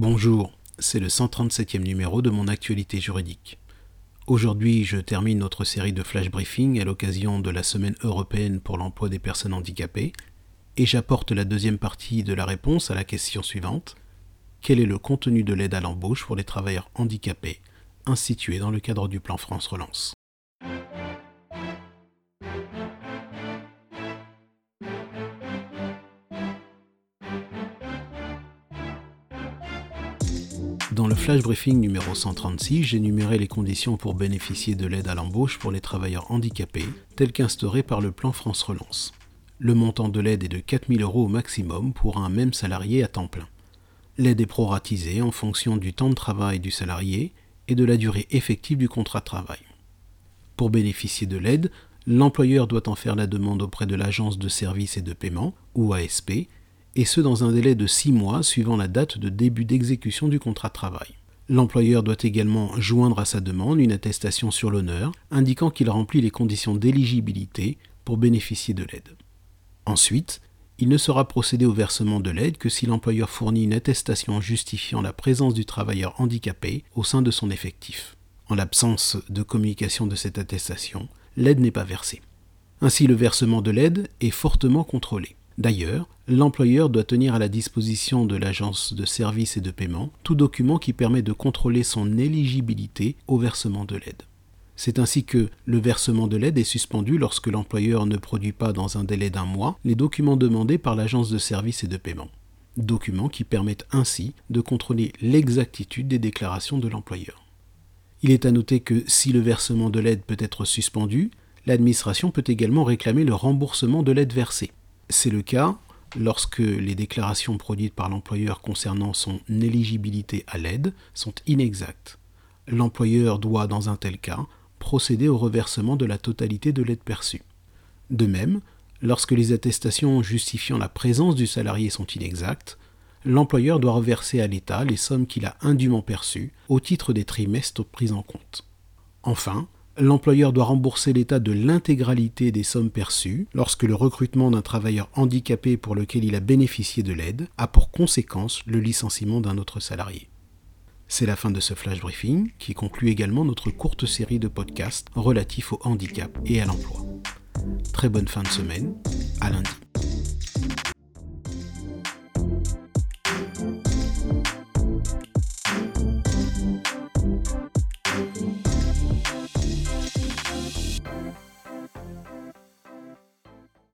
Bonjour, c'est le 137e numéro de mon actualité juridique. Aujourd'hui, je termine notre série de flash briefing à l'occasion de la Semaine européenne pour l'emploi des personnes handicapées et j'apporte la deuxième partie de la réponse à la question suivante. Quel est le contenu de l'aide à l'embauche pour les travailleurs handicapés instituée dans le cadre du plan France Relance? Dans le flash briefing numéro 136, j'énumérais les conditions pour bénéficier de l'aide à l'embauche pour les travailleurs handicapés, telles qu'instaurées par le plan France Relance. Le montant de l'aide est de 4000 euros au maximum pour un même salarié à temps plein. L'aide est proratisée en fonction du temps de travail du salarié et de la durée effective du contrat de travail. Pour bénéficier de l'aide, l'employeur doit en faire la demande auprès de l'agence de services et de paiement, ou ASP, et ce dans un délai de 6 mois suivant la date de début d'exécution du contrat de travail. L'employeur doit également joindre à sa demande une attestation sur l'honneur indiquant qu'il remplit les conditions d'éligibilité pour bénéficier de l'aide. Ensuite, il ne sera procédé au versement de l'aide que si l'employeur fournit une attestation justifiant la présence du travailleur handicapé au sein de son effectif. En l'absence de communication de cette attestation, l'aide n'est pas versée. Ainsi, le versement de l'aide est fortement contrôlé. D'ailleurs, l'employeur doit tenir à la disposition de l'agence de services et de paiement tout document qui permet de contrôler son éligibilité au versement de l'aide. C'est ainsi que le versement de l'aide est suspendu lorsque l'employeur ne produit pas dans un délai d'un mois les documents demandés par l'agence de services et de paiement. Documents qui permettent ainsi de contrôler l'exactitude des déclarations de l'employeur. Il est à noter que si le versement de l'aide peut être suspendu, l'administration peut également réclamer le remboursement de l'aide versée. C'est le cas lorsque les déclarations produites par l'employeur concernant son éligibilité à l'aide sont inexactes. L'employeur doit, dans un tel cas, procéder au reversement de la totalité de l'aide perçue. De même, lorsque les attestations justifiant la présence du salarié sont inexactes, l'employeur doit reverser à l'État les sommes qu'il a indûment perçues au titre des trimestres pris en compte. Enfin, l'employeur doit rembourser l'État de l'intégralité des sommes perçues lorsque le recrutement d'un travailleur handicapé pour lequel il a bénéficié de l'aide a pour conséquence le licenciement d'un autre salarié. C'est la fin de ce flash briefing qui conclut également notre courte série de podcasts relatifs au handicap et à l'emploi. Très bonne fin de semaine, à lundi.